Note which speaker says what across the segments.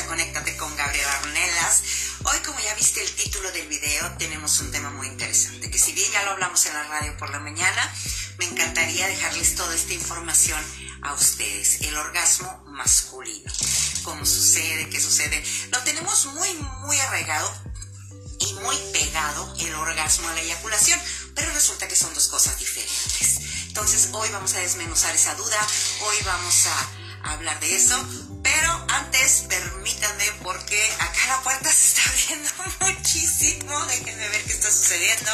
Speaker 1: Conéctate con Gabriela Arnelas. Hoy, como ya viste el título del video, tenemos un tema muy interesante, que si bien ya lo hablamos en la radio por la mañana, me encantaría dejarles toda esta información a ustedes. El orgasmo masculino. ¿Cómo sucede? ¿Qué sucede? Lo tenemos muy, muy arraigado y muy pegado el orgasmo a la eyaculación, pero resulta que son dos cosas diferentes. Entonces, hoy vamos a desmenuzar esa duda, hoy vamos a hablar de eso, pero antes, permítanme, porque acá la puerta se está abriendo muchísimo. Déjenme ver qué está sucediendo.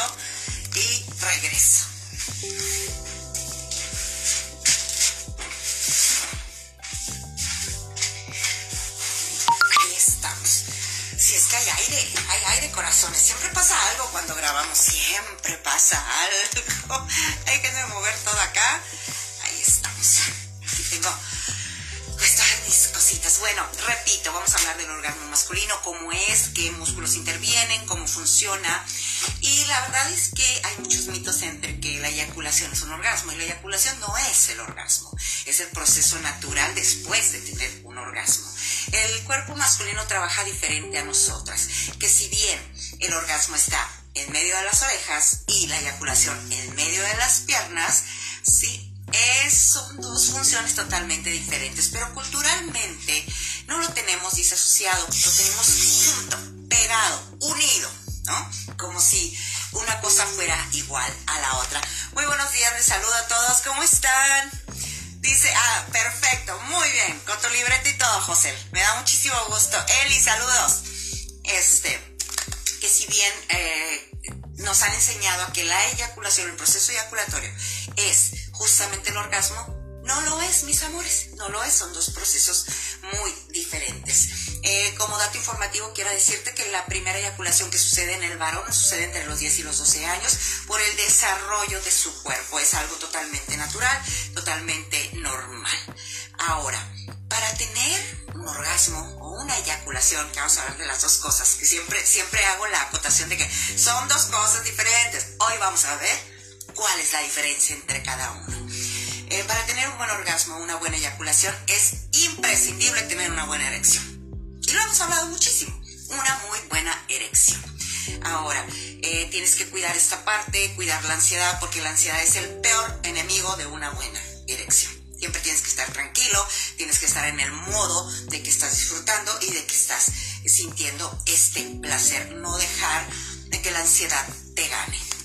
Speaker 1: Y regreso. Ahí estamos. Si es que hay aire, hay aire, corazones. Siempre pasa algo cuando grabamos. Siempre pasa algo. Hay que mover todo acá. Bueno, repito, vamos a hablar del orgasmo masculino, cómo es, qué músculos intervienen, cómo funciona. Y la verdad es que hay muchos mitos entre que la eyaculación es un orgasmo y la eyaculación no es el orgasmo, es el proceso natural después de tener un orgasmo. El cuerpo masculino trabaja diferente a nosotras, que si bien el orgasmo está en medio de las orejas y la eyaculación en medio de las piernas, sí son dos funciones totalmente diferentes, pero culturalmente no lo tenemos disasociado, lo tenemos junto, pegado, unido, ¿no? Como si una cosa fuera igual a la otra. Muy buenos días, les saludo a todos, ¿cómo están? Dice, ah, perfecto, muy bien, con tu libreta y todo, José. Me da muchísimo gusto. Eli, saludos. Este, que si bien eh, nos han enseñado a que la eyaculación, el proceso eyaculatorio, es justamente el orgasmo, no lo es, mis amores, no lo es, son dos procesos muy diferentes. Eh, como dato informativo, quiero decirte que la primera eyaculación que sucede en el varón sucede entre los 10 y los 12 años por el desarrollo de su cuerpo. Es algo totalmente natural, totalmente normal. Ahora, para tener un orgasmo o una eyaculación, que vamos a hablar de las dos cosas, que siempre, siempre hago la acotación de que son dos cosas diferentes. Hoy vamos a ver cuál es la diferencia entre cada uno. Eh, para tener un buen orgasmo, una buena eyaculación, es imprescindible tener una buena erección. Y lo hemos hablado muchísimo, una muy buena erección. Ahora, eh, tienes que cuidar esta parte, cuidar la ansiedad, porque la ansiedad es el peor enemigo de una buena erección. Siempre tienes que estar tranquilo, tienes que estar en el modo de que estás disfrutando y de que estás sintiendo este placer, no dejar de que la ansiedad te gane.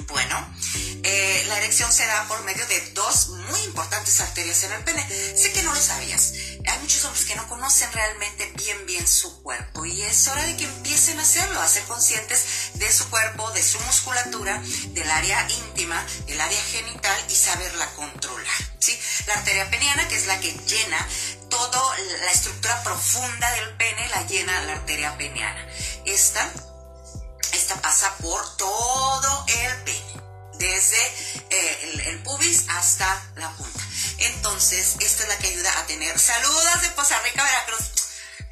Speaker 1: Bueno, eh, la erección se da por medio de dos muy importantes arterias en el pene. Sé que no lo sabías. Hay muchos hombres que no conocen realmente bien bien su cuerpo y es hora de que empiecen a hacerlo, a ser conscientes de su cuerpo, de su musculatura, del área íntima, del área genital y saberla controlar. ¿sí? La arteria peniana, que es la que llena toda la estructura profunda del pene, la llena la arteria peniana. Esta pasa por todo el pene, desde eh, el, pubis hasta la punta. Entonces, esta es la que ayuda a tener saludos de Poza Rica, Veracruz.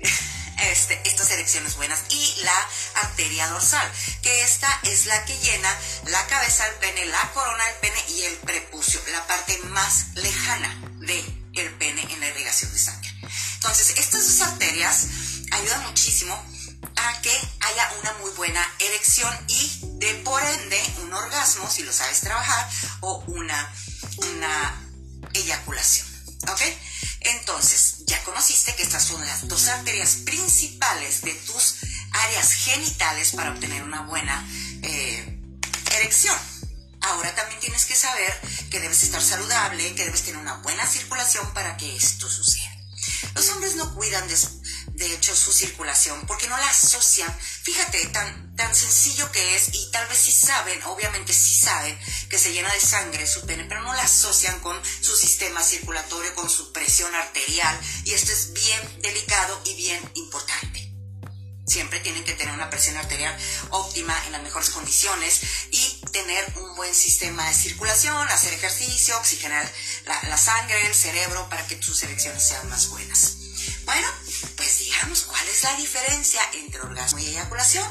Speaker 1: Este, estas erecciones buenas y la arteria dorsal, que esta es la que llena la cabeza del pene, la corona del pene y el prepucio, la parte más lejana del el pene en la irrigación de sangre. Entonces, estas dos arterias ayudan muchísimo a que haya una muy buena erección y de por ende un orgasmo, si lo sabes trabajar, o una, eyaculación. ¿Ok? Entonces, ya conociste que estas son las dos arterias principales de tus áreas genitales para obtener una buena eh, erección. Ahora también tienes que saber que debes estar saludable, que debes tener una buena circulación para que esto suceda. Los hombres no cuidan de, de hecho su circulación, porque no la asocian. Fíjate, tan, tan sencillo que es, y tal vez sí saben, obviamente sí saben, que se llena de sangre su pene, pero no la asocian con su sistema circulatorio, con su presión arterial, y esto es bien delicado y bien importante. Siempre tienen que tener una presión arterial óptima en las mejores condiciones y tener un buen sistema de circulación, hacer ejercicio, oxigenar la, sangre, el cerebro para que tus elecciones sean más buenas. Bueno, pues digamos, ¿cuál es la diferencia entre orgasmo y eyaculación?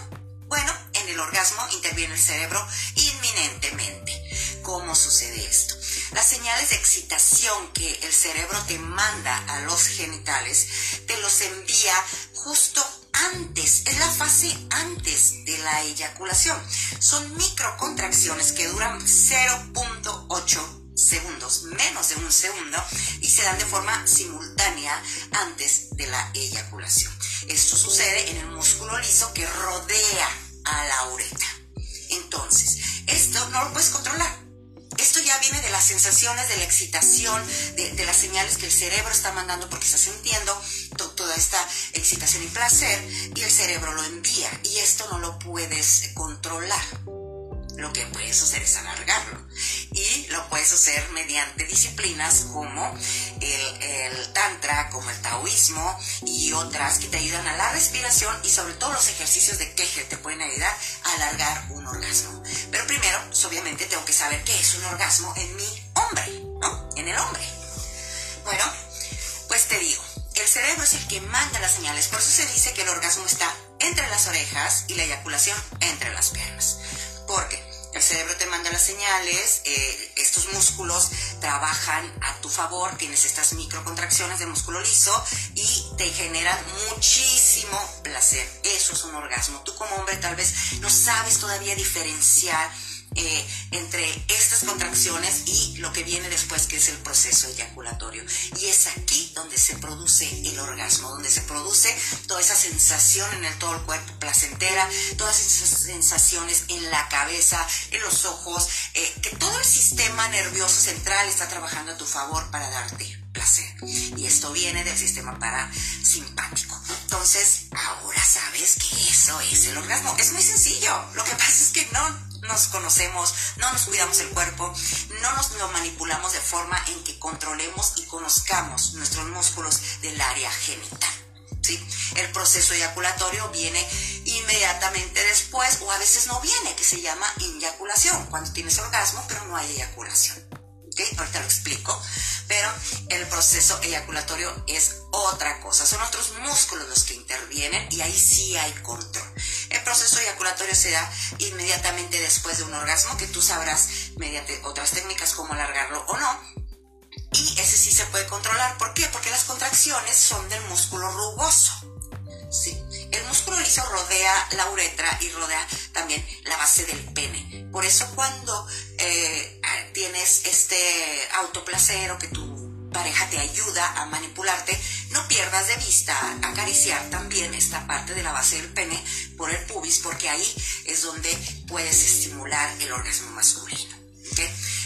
Speaker 1: Bueno, en el orgasmo interviene el cerebro inminentemente. ¿Cómo sucede esto? Las señales de excitación que el cerebro te manda a los genitales te los envía justo antes, es la fase antes de la eyaculación. Son microcontracciones que duran 0.8 segundos, menos de un segundo, y se dan de forma simultánea antes de la eyaculación. Esto sucede en el músculo liso que rodea a la uretra. Entonces, esto no lo puedes controlar. Esto ya viene de las sensaciones, de la excitación, de, las señales que el cerebro está mandando porque está sintiendo toda esta excitación y placer y el cerebro lo envía y esto no lo puedes controlar lo que puedes hacer es alargarlo. Y lo puedes hacer mediante disciplinas como el, tantra, como el taoísmo y otras que te ayudan a la respiración y sobre todo los ejercicios de Kegel te pueden ayudar a alargar un orgasmo. Pero primero, obviamente, tengo que saber qué es un orgasmo en mi hombre, ¿no? En el hombre. Bueno, pues te digo, el cerebro es el que manda las señales, por eso se dice que el orgasmo está entre las orejas y la eyaculación entre las piernas. Porque el cerebro te manda las señales, eh, estos músculos trabajan a tu favor, tienes estas microcontracciones del músculo liso y te generan muchísimo placer. Eso es un orgasmo. Tú como hombre tal vez no sabes todavía diferenciar eh, entre estas contracciones y lo que viene después, que es el proceso eyaculatorio. Y es aquí donde se produce el orgasmo, donde se produce toda esa sensación en el, todo el cuerpo placentera, todas esas sensaciones en la cabeza, en los ojos, eh, que todo el sistema nervioso central está trabajando a tu favor para darte placer. Y esto viene del sistema parasimpático. Entonces, ahora sabes que eso es el orgasmo. Es muy sencillo. Lo que pasa es que no nos conocemos, no nos cuidamos el cuerpo, no nos lo manipulamos de forma en que controlemos y conozcamos nuestros músculos del área genital. ¿sí? El proceso eyaculatorio viene inmediatamente después o a veces no viene, que se llama eyaculación, cuando tienes orgasmo pero no hay eyaculación. ¿Okay? Ahorita lo explico, pero el proceso eyaculatorio es otra cosa, son otros músculos los que intervienen y ahí sí hay control. El proceso eyaculatorio se da inmediatamente después de un orgasmo, que tú sabrás mediante otras técnicas cómo alargarlo o no. Y ese sí se puede controlar. ¿Por qué? Porque las contracciones son del músculo rugoso. El músculo liso rodea la uretra y rodea también la base del pene. Por eso cuando eh, tienes este autoplacer o que tu pareja te ayuda a manipularte, no pierdas de vista acariciar también esta parte de la base del pene por el pubis, porque ahí es donde puedes estimular el orgasmo masculino.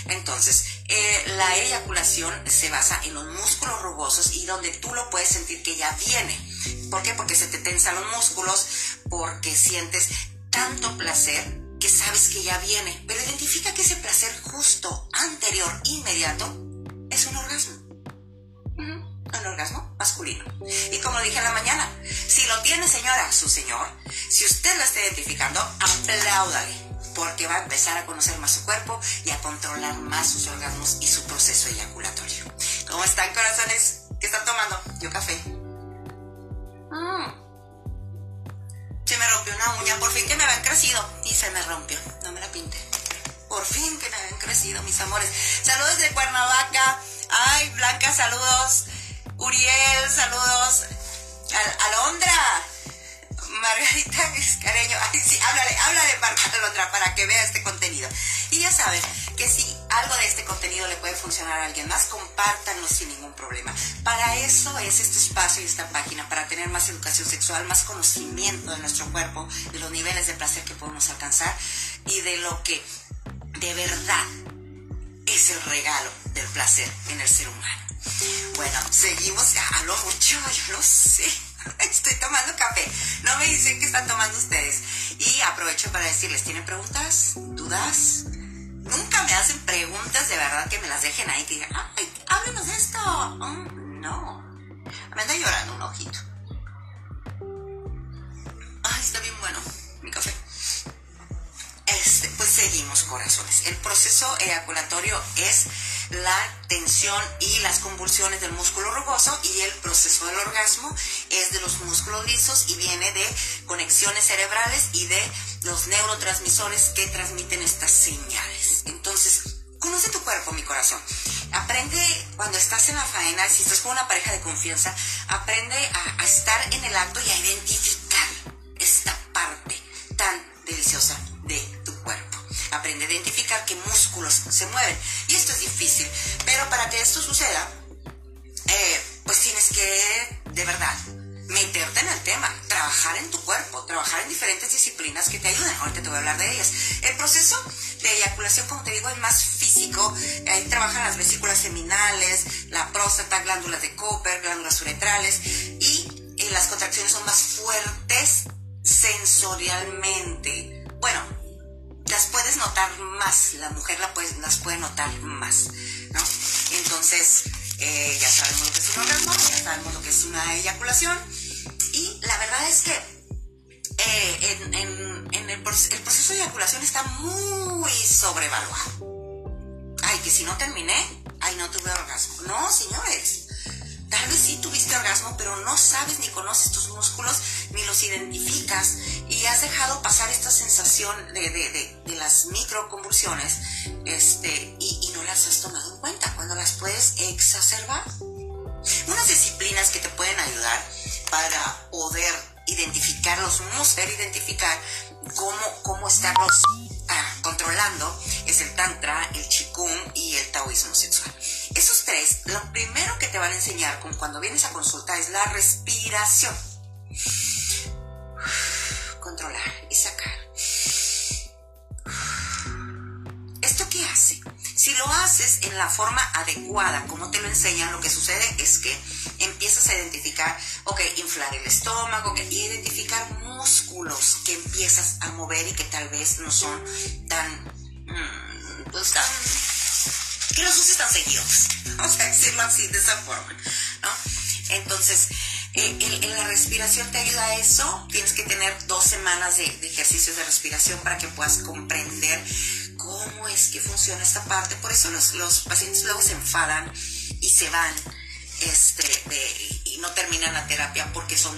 Speaker 1: Entonces, eh, la eyaculación se basa en los músculos rugosos y donde tú lo puedes sentir que ya viene. ¿Por qué? Porque se te tensan los músculos, porque sientes tanto placer que sabes que ya viene. Pero identifica que ese placer justo, anterior, inmediato, es un orgasmo un orgasmo masculino. Y como dije en la mañana, si lo tiene señora, su señor, si usted lo está identificando, apláudale, porque va a empezar a conocer más su cuerpo y a controlar más sus orgasmos y su proceso eyaculatorio. ¿Cómo están, corazones? ¿Qué están tomando? Yo café. Mm. Me rompió una uña, por fin que me habían crecido. Y se me rompió, no me la pinte. Por fin que me habían crecido, mis amores. Saludos de Cuernavaca. Ay, Blanca, saludos. Uriel, saludos. Al Alondra. Margarita Escareño. Ay, sí, háblale, háblale, para que vea este contenido. Y ya saben que si algo de este contenido le puede funcionar a alguien más, compártanlo sin ningún problema. Para eso es este espacio y esta página, para tener más educación sexual, más conocimiento de nuestro cuerpo, de los niveles de placer que podemos alcanzar y de lo que de verdad es el regalo del placer en el ser humano. Bueno, seguimos, hablo mucho, yo lo sé. Estoy tomando café. No me dicen qué están tomando ustedes. Y aprovecho para decirles, ¿tienen preguntas? ¿Dudas? Nunca me hacen preguntas de verdad que me las dejen ahí, que digan, ay, háblenos de esto. Mm, no. Me anda llorando un ojito. Ay, está bien bueno mi café. Este, pues seguimos, corazones. El proceso eyaculatorio es la tensión y las convulsiones del músculo rugoso y el proceso del orgasmo es de los músculos lisos y viene de conexiones cerebrales y de los neurotransmisores que transmiten estas señales. Entonces, conoce tu cuerpo, mi corazón. Aprende cuando estás en la faena, si estás con una pareja de confianza, aprende a, a estar en el acto y a identificar esta parte tan deliciosa de tu cuerpo. Aprende a identificar qué músculos se mueven. Y esto es difícil, pero para que esto suceda, eh, pues tienes que, de verdad, meterte en el tema, trabajar en tu cuerpo, trabajar en diferentes disciplinas que te ayuden. Ahorita te voy a hablar de ellas. El proceso de eyaculación, como te digo, es más físico. Ahí trabajan las vesículas seminales, la próstata, glándulas de Cooper, glándulas uretrales y eh, las contracciones son más fuertes sensorialmente. Bueno, las puedes notar más, la mujer la puede, las puede notar más, ¿no? Entonces, eh, ya sabemos lo que es un orgasmo, ya sabemos lo que es una eyaculación y la verdad es que eh, el, proceso de eyaculación está muy sobrevaluado. Ay, que si no terminé, ay, no tuve orgasmo. No, señores. Tal vez sí tuviste orgasmo, pero no sabes ni conoces tus músculos, ni los identificas, has dejado pasar esta sensación de, de, de, las microconvulsiones, este, y, no las has tomado en cuenta cuando las puedes exacerbar. Unas disciplinas que te pueden ayudar para poder identificar los músculos, identificar cómo, cómo estarlos ah, controlando es el tantra, el chikung y el taoísmo sexual. Esos tres, lo primero que te van a enseñar cuando vienes a consulta es la respiración. Controlar y sacar. ¿Esto qué hace? Si lo haces en la forma adecuada, como te lo enseñan, lo que sucede es que empiezas a identificar, ok, inflar el estómago, y identificar músculos que empiezas a mover y que tal vez no son tan, mm, pues tan que los uses tan seguidos, vamos a decirlo así, de esa forma. Entonces, en, la respiración te ayuda a eso, tienes que tener dos semanas de, ejercicios de respiración para que puedas comprender cómo es que funciona esta parte, por eso los, los pacientes luego se enfadan y se van este, y no terminan la terapia porque son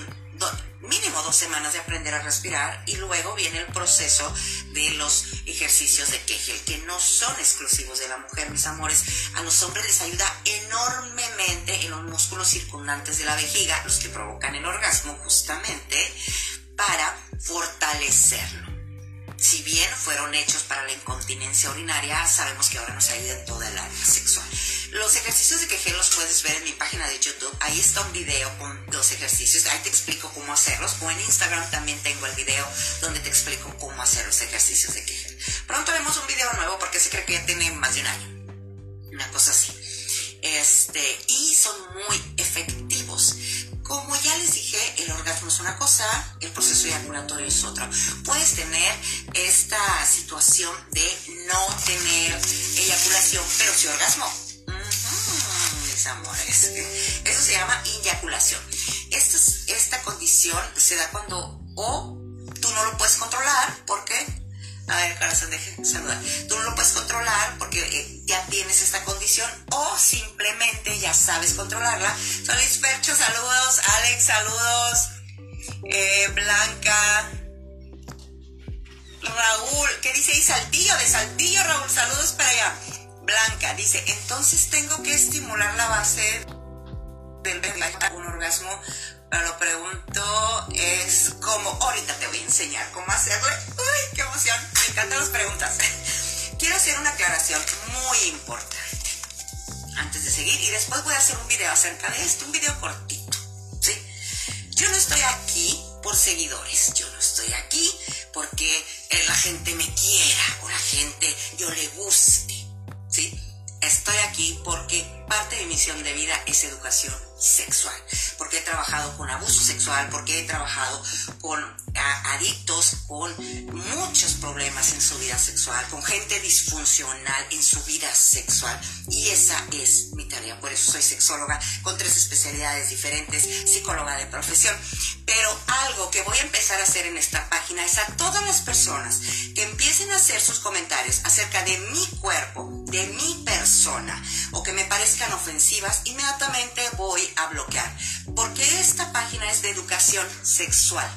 Speaker 1: mínimo dos semanas de aprender a respirar y luego viene el proceso de los ejercicios de Kegel, que no son exclusivos de la mujer, mis amores. A los hombres les ayuda enormemente en los músculos circundantes de la vejiga, los que provocan el orgasmo justamente, para fortalecerlo. Si bien fueron hechos para la incontinencia urinaria, sabemos que ahora nos ayuda en toda el área sexual. Ejercicios de Kegel los puedes ver en mi página de YouTube. Ahí está un video con los ejercicios. Ahí te explico cómo hacerlos. O en Instagram también tengo el video donde te explico cómo hacer los ejercicios de Kegel. Pronto haremos un video nuevo porque se cree que ya tiene más de un año. Una cosa así. Este, y son muy efectivos. Como ya les dije, el orgasmo es una cosa, el proceso eyaculatorio es otra. Puedes tener esta situación de no tener eyaculación, pero sí orgasmo. Amores. Eso se llama eyaculación. Esta, esta condición se da cuando o tú no lo puedes controlar porque a ver, corazón, deje saludar. Tú no lo puedes controlar porque eh, ya tienes esta condición o simplemente ya sabes controlarla. Solis Percho, saludos. Alex, saludos. Eh, Blanca. Raúl, ¿qué dice ahí? Saltillo, de Saltillo, Raúl, saludos para allá. Blanca dice, entonces tengo que estimular la base del un orgasmo lo pregunto es como, ahorita te voy a enseñar cómo hacerle. ¡Uy, qué emoción! Me encantan las preguntas. Quiero hacer una aclaración muy importante antes de seguir y después voy a hacer un video acerca de esto, un video cortito. ¿sí? Yo no estoy aquí por seguidores, yo no estoy aquí porque la gente me quiera o la gente yo le guste. Estoy aquí porque parte de mi misión de vida es educación sexual, porque he trabajado con abuso sexual, porque he trabajado con adictos, con muchos problemas en su vida sexual, con gente disfuncional en su vida sexual. Y esa es mi tarea, por eso soy sexóloga con tres especialidades diferentes, psicóloga de profesión. Pero algo que voy a empezar a hacer en esta página es a todas las personas que empiecen a hacer sus comentarios acerca de mi cuerpo, de mi persona, o que me parezcan ofensivas, inmediatamente voy a bloquear. Porque esta página es de educación sexual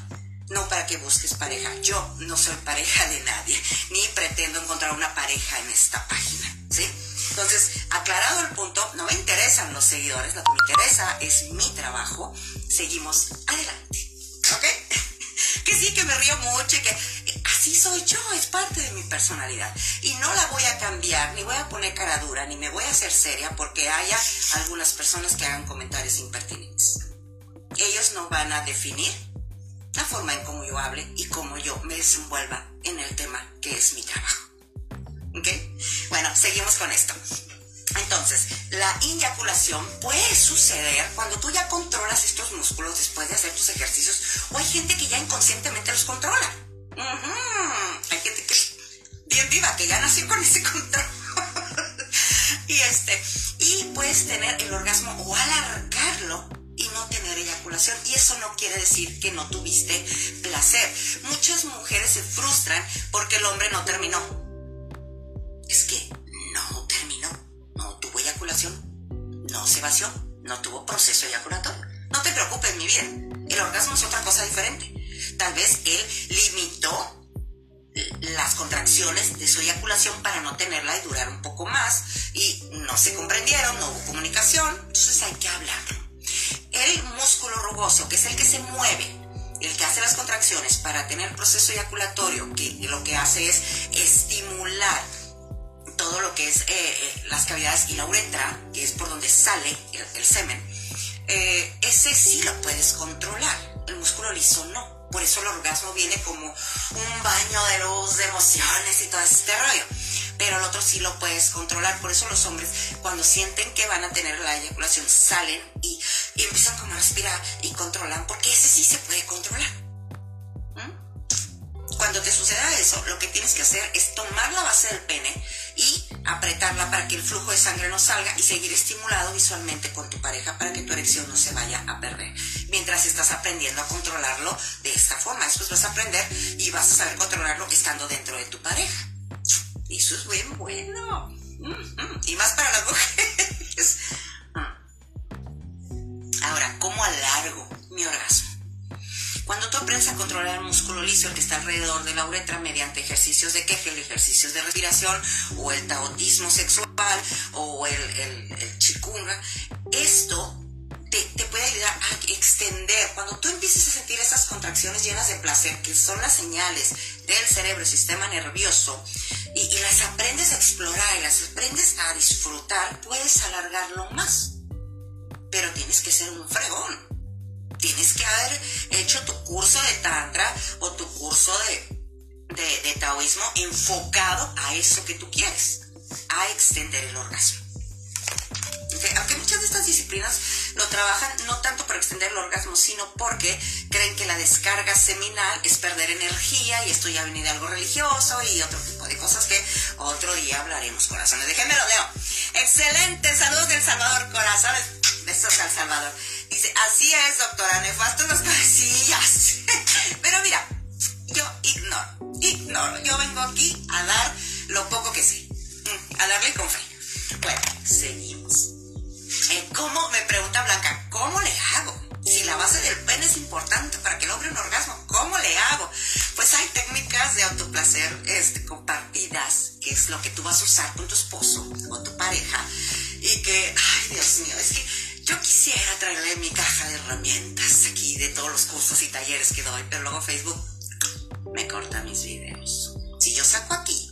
Speaker 1: no para que busques pareja. Yo no soy pareja de nadie, ni pretendo encontrar una pareja en esta página, ¿sí? Entonces, aclarado el punto, no me interesan los seguidores, lo que me interesa es mi trabajo. Seguimos adelante. ¿Ok? Que sí, que me río mucho que así soy yo, es parte de mi personalidad. Y no la voy a cambiar, ni voy a poner cara dura, ni me voy a hacer seria porque haya algunas personas que hagan comentarios impertinentes. Ellos no van a definir la forma en cómo yo hable y cómo yo me desenvuelva en el tema que es mi trabajo. ¿Ok? Bueno, seguimos con esto. Entonces, la eyaculación puede suceder cuando tú ya controlas estos músculos después de hacer tus ejercicios o hay gente que ya inconscientemente los controla. Hay gente que bien viva, que ya nació con ese control. y este, y puedes tener el orgasmo o alargarlo y no tener eyaculación. Y eso no quiere decir que no tuviste placer. Muchas mujeres se frustran porque el hombre no terminó. Es que no se vació, no tuvo proceso eyaculatorio. No te preocupes, mi vida. El orgasmo es otra cosa diferente. Tal vez él limitó las contracciones de su eyaculación para no tenerla y durar un poco más y no se comprendieron, no hubo comunicación, entonces hay que hablarlo. El músculo rugoso, que es el que se mueve, el que hace las contracciones para tener proceso eyaculatorio, que lo que hace es estimular todo lo que es eh, eh, las cavidades y la uretra, que es por donde sale el, semen, eh, ese sí lo puedes controlar, el músculo liso no. Por eso el orgasmo viene como un baño de luz, de emociones y todo este rollo. Pero el otro sí lo puedes controlar. Por eso los hombres, cuando sienten que van a tener la eyaculación, salen y, empiezan como a respirar y controlan, porque ese sí se puede controlar. ¿Mm? Cuando te suceda eso, lo que tienes que hacer es tomar la base del pene y apretarla para que el flujo de sangre no salga y seguir estimulado visualmente con tu pareja para que tu erección no se vaya a perder. Mientras estás aprendiendo a controlarlo de esta forma, después vas a aprender y vas a saber controlarlo estando dentro de tu pareja. Eso es bien bueno. Y más para las mujeres. Ahora, ¿cómo alargo mi orgasmo? Cuando tú aprendes a controlar el músculo liso, el que está alrededor de la uretra, mediante ejercicios de Kegel, ejercicios de respiración, o el taotismo sexual, o el, el, chikunga, esto te, puede ayudar a extender. Cuando tú empieces a sentir esas contracciones llenas de placer, que son las señales del cerebro y sistema nervioso, y, y, las aprendes a explorar y las aprendes a disfrutar, puedes alargarlo más. Pero tienes que ser un fregón tienes que haber hecho tu curso de tantra o tu curso de, de, taoísmo enfocado a eso que tú quieres, a extender el orgasmo. Aunque muchas de estas disciplinas lo trabajan no tanto para extender el orgasmo, sino porque creen que la descarga seminal es perder energía y esto ya viene de algo religioso y otro tipo de cosas que otro día hablaremos, corazones. Déjenme lo leo. Excelente, saludos del Salvador, corazones. Besos al Salvador. Dice, así es, doctora, nefasto los cabecillas. Pero mira, yo ignoro, ignoro. Yo vengo aquí a dar lo poco que sé, mm, a darle con fe. Bueno, seguimos. ¿Cómo, me pregunta Blanca, cómo le hago? Si la base del pene es importante para que logre un orgasmo, ¿cómo le hago? Pues hay técnicas de autoplacer este, compartidas, que es lo que tú vas a usar con tu esposo o tu pareja, y que, ay Dios mío, traerle mi caja de herramientas aquí de todos los cursos y talleres que doy, pero luego Facebook me corta mis videos. Si yo saco aquí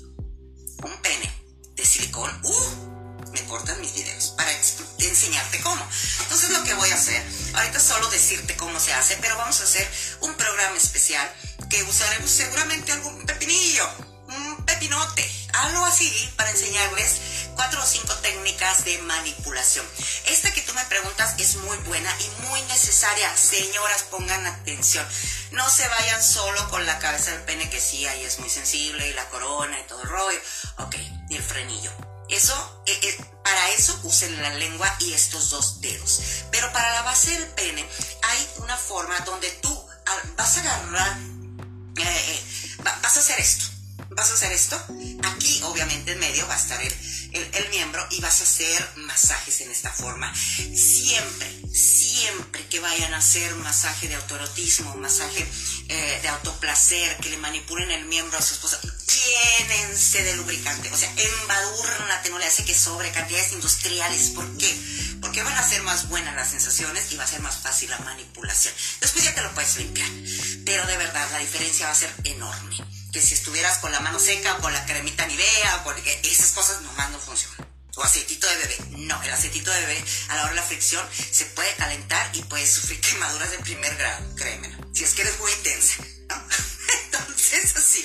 Speaker 1: un pene de silicón, ¡uh! Me cortan mis videos para enseñarte cómo. Entonces lo que voy a hacer, ahorita solo decirte cómo se hace, pero vamos a hacer un programa especial que usaremos seguramente algún pepinillo, un pepinote, algo así para enseñarles cuatro o cinco técnicas de manipulación. Esta que tú me preguntas es muy buena y muy necesaria. Señoras, pongan atención. No se vayan solo con la cabeza del pene que sí, ahí es muy sensible y la corona y todo el rollo. Ok, y el frenillo. Eso, eh, eh, para eso usen la lengua y estos dos dedos. Pero para la base del pene hay una forma donde tú vas a agarrar, eh, vas a hacer esto vas a hacer esto. Aquí, obviamente, en medio va a estar el, el, miembro y vas a hacer masajes en esta forma. Siempre, siempre que vayan a hacer masaje de autoerotismo, masaje eh, de autoplacer, que le manipulen el miembro a su esposa, llénense de lubricante. O sea, embadúrnate, no le hace que sobre cantidades industriales. ¿Por qué? Porque van a ser más buenas las sensaciones y va a ser más fácil la manipulación. Después ya te lo puedes limpiar. Pero de verdad, la diferencia va a ser enorme que si estuvieras con la mano seca o con la cremita Nivea, porque esas cosas nomás no funcionan. O aceitito de bebé. No, el aceitito de bebé a la hora de la fricción se puede calentar y puede sufrir quemaduras de primer grado, créeme. Si es que eres muy intensa. Entonces, así.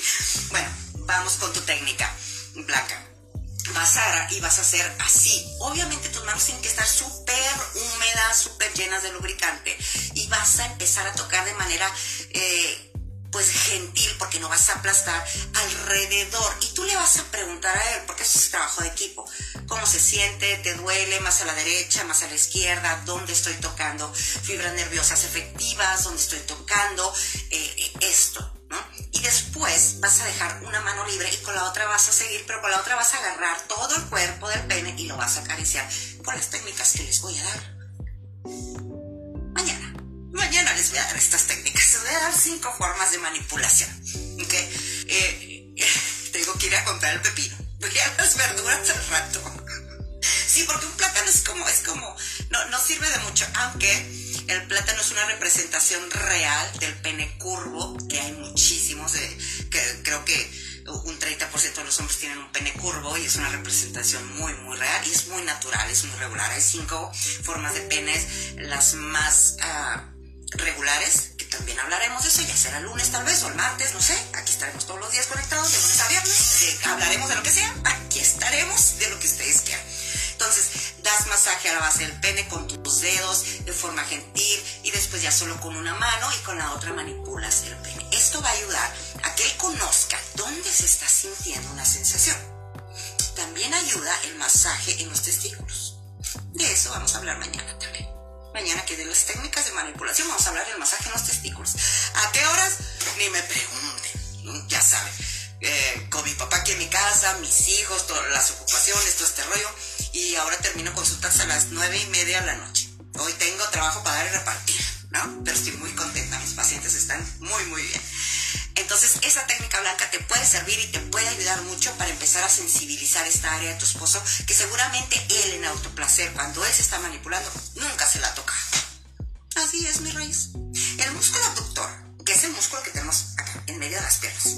Speaker 1: Bueno, vamos con tu técnica, Blanca. Vas a y vas a hacer así. Obviamente tus manos tienen que estar súper húmedas, súper llenas de lubricante. Y vas a empezar a tocar de manera eh, pues gentil porque no vas a aplastar alrededor. Y tú le vas a preguntar a él porque eso es trabajo de equipo cómo se siente te duele más a la derecha más a la izquierda dónde estoy tocando fibras nerviosas efectivas dónde estoy tocando eh, esto y después vas a dejar una mano libre y con la otra vas a seguir pero con la otra vas a agarrar todo el cuerpo del pene y lo vas a acariciar con las técnicas que les voy a dar mañana les voy a dar estas técnicas. Les voy a dar cinco formas de manipulación. ¿Ok? Eh, tengo que ir a comprar el pepino. Voy a las verduras al rato. Sí, porque un plátano es como, es como, no, no sirve de mucho, aunque el plátano es una representación real del pene curvo, que hay muchísimos, de, que creo que un 30% de los hombres tienen un pene curvo y es una representación muy, muy real y es muy natural, es muy regular. Hay cinco formas de penes, las más... Uh, regulares, que también hablaremos de eso, ya será el lunes tal vez o el martes, no sé, aquí estaremos todos los días conectados, de lunes a viernes, hablaremos de lo que sea, aquí estaremos de lo que ustedes quieran. Entonces, das masaje a la base del pene con tus dedos de forma gentil y después ya solo con una mano y con la otra manipulas el pene. Esto va a ayudar a que él conozca dónde se está sintiendo una sensación. También ayuda el masaje en los testículos. De eso vamos a hablar mañana también mañana que de las técnicas de manipulación vamos a hablar del masaje en los testículos. ¿A qué horas? Ni me pregunten, ya saben. Eh, con mi papá aquí en mi casa, mis hijos, todas las ocupaciones, todo este rollo. Y ahora termino consultas a las nueve y media de la noche. Hoy tengo trabajo para dar y repartir, ¿no? Pero estoy muy contenta, mis pacientes están muy, muy bien. Entonces, esa técnica blanca te puede servir y te puede ayudar mucho para empezar a sensibilizar esta área de tu esposo, que seguramente él en autoplacer, cuando él se está manipulando, nunca se la toca. Así es, mi raíz. El músculo abductor, que es el músculo que tenemos acá, en medio de las piernas,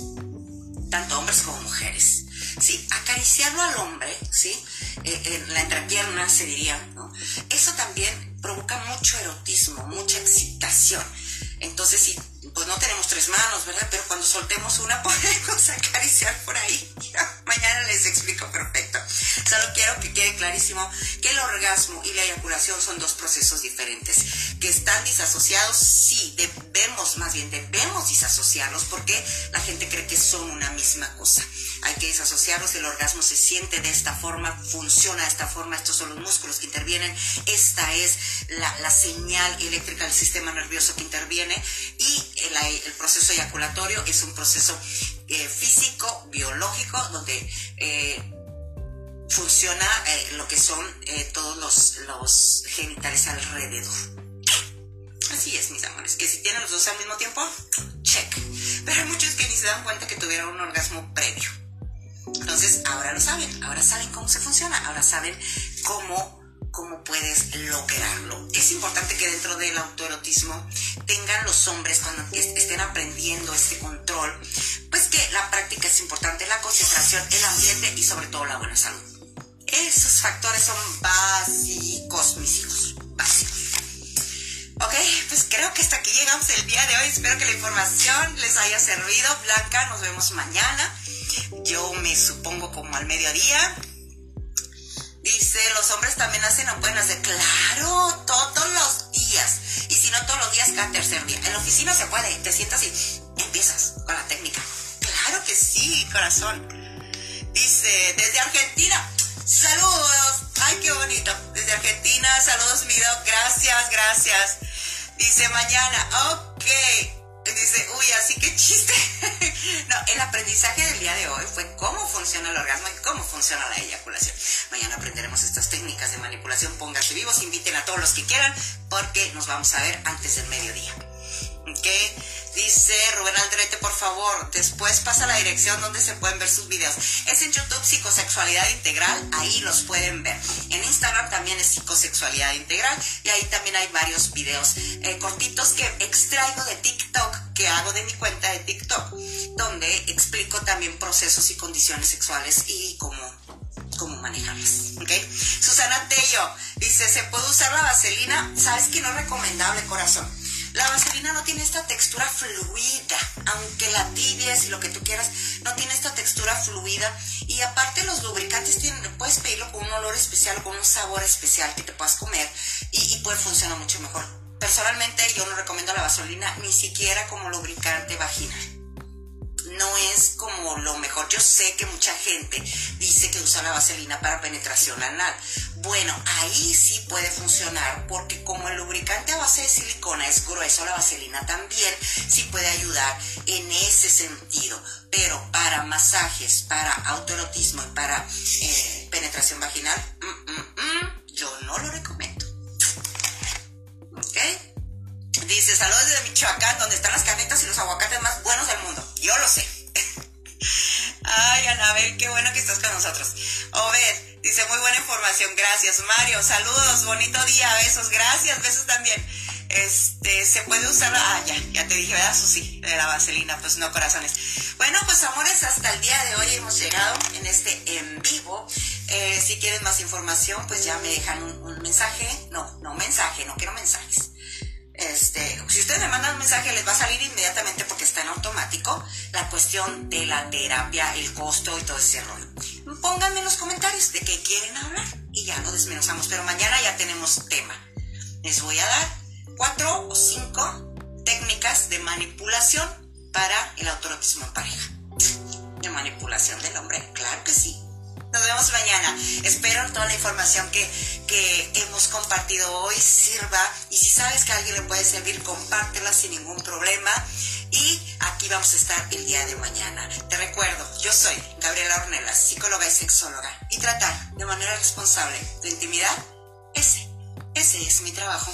Speaker 1: tanto hombres como mujeres, ¿sí? Acariciarlo al hombre, ¿sí? Eh, en la entrepierna se diría, ¿no? Eso también provoca mucho erotismo, mucha excitación. Entonces, si pues no tenemos tres manos, ¿verdad? Pero cuando soltemos una podemos acariciar por ahí. Mañana les explico perfecto. Solo quiero que quede clarísimo que el orgasmo y la eyaculación son dos procesos diferentes. Que están disasociados, sí, debemos, más bien debemos disasociarlos porque la gente cree que son una misma cosa. Hay que disasociarlos, el orgasmo se siente de esta forma, funciona de esta forma, estos son los músculos que intervienen, esta es la, la señal eléctrica del sistema nervioso que interviene y el, proceso eyaculatorio es un proceso eh, físico, biológico, donde eh, funciona eh, lo que son todos los, los genitales alrededor. Así es, mis amores, que si tienen los dos al mismo tiempo, check. Pero hay muchos que ni se dan cuenta que tuvieron un orgasmo previo. Entonces, ahora lo saben, ahora saben cómo se funciona, ahora saben cómo cómo puedes lograrlo. Es importante que dentro del autoerotismo tengan los hombres cuando estén aprendiendo este control, pues que la práctica es importante, la concentración, el ambiente y sobre todo la buena salud. Esos factores son básicos, mis hijos, básicos. Ok, pues creo que hasta aquí llegamos el día de hoy. Espero que la información les haya servido. Blanca, nos vemos mañana. Yo me supongo como al mediodía. Dice, los hombres también hacen o pueden hacer. Claro, todos los días. Y si no todos los días, cada tercer día. En la oficina se puede. Te sientas y empiezas con la técnica. Claro que sí, corazón. Dice, desde Argentina. Saludos. Ay, qué bonito. Desde Argentina, saludos, mi Gracias, gracias. Dice mañana. Ok. Dice, uy, así que chiste. no, el aprendizaje del día de hoy fue cómo funciona el orgasmo y cómo funciona la eyaculación. Mañana aprenderemos estas técnicas de manipulación. Pónganse vivos, inviten a todos los que quieran, porque nos vamos a ver antes del mediodía. ¿Ok? Dice Rubén Aldrete, por favor, después pasa la dirección donde se pueden ver sus videos. Es en YouTube Psicosexualidad Integral, ahí los pueden ver. En Instagram también es Psicosexualidad Integral y ahí también hay varios videos eh, cortitos que extraigo de TikTok, que hago de mi cuenta de TikTok, donde explico también procesos y condiciones sexuales y cómo cómo manejarlas. Susana Tello dice, ¿se puede usar la vaselina? ¿Sabes que no es recomendable, corazón? La vaselina no tiene esta textura fluida, aunque la tibies y lo que tú quieras, no tiene esta textura fluida. Y aparte los lubricantes tienen, puedes pedirlo con un olor especial, con un sabor especial que te puedas comer y, y puede funcionar mucho mejor. Personalmente yo no recomiendo la vaselina ni siquiera como lubricante vaginal no es como lo mejor. Yo sé que mucha gente dice que usa la vaselina para penetración anal. Bueno, ahí sí puede funcionar porque como el lubricante a base de silicona es grueso, la vaselina también sí puede ayudar en ese sentido. Pero para masajes, para autoerotismo y para eh, penetración vaginal, mm, mm, mm, yo no lo recomiendo. Dice, saludos desde Michoacán, donde están las canetas y los aguacates más buenos del mundo. Yo lo sé. Ay, Anabel, qué bueno que estás con nosotros. Obed, dice, muy buena información, gracias. Mario, saludos, bonito día, besos, gracias, besos también. Este, se puede usar, ah, ya, ya te dije, ¿verdad, Susi? De la vaselina, pues no, corazones. Bueno, pues amores, hasta el día de hoy hemos llegado en este en vivo. Eh, si quieren más información, pues ya me dejan un mensaje. No, no mensaje, no quiero mensajes este, si ustedes me mandan un mensaje, les va a salir inmediatamente porque está en automático la cuestión de la terapia, el costo y todo ese rollo. Pónganme en los comentarios de qué quieren hablar y ya lo desmenuzamos. Pero mañana ya tenemos tema. Les voy a dar cuatro o cinco técnicas de manipulación para el autorotismo en pareja. De manipulación del hombre, claro que sí. Nos vemos mañana. Espero toda la información que, que hemos compartido hoy sirva. Y si sabes que a alguien le puede servir, compártela sin ningún problema. Y aquí vamos a estar el día de mañana. Te recuerdo, yo soy Gabriela Ornella, psicóloga y sexóloga. Y tratar de manera responsable tu intimidad, ese, ese es mi trabajo.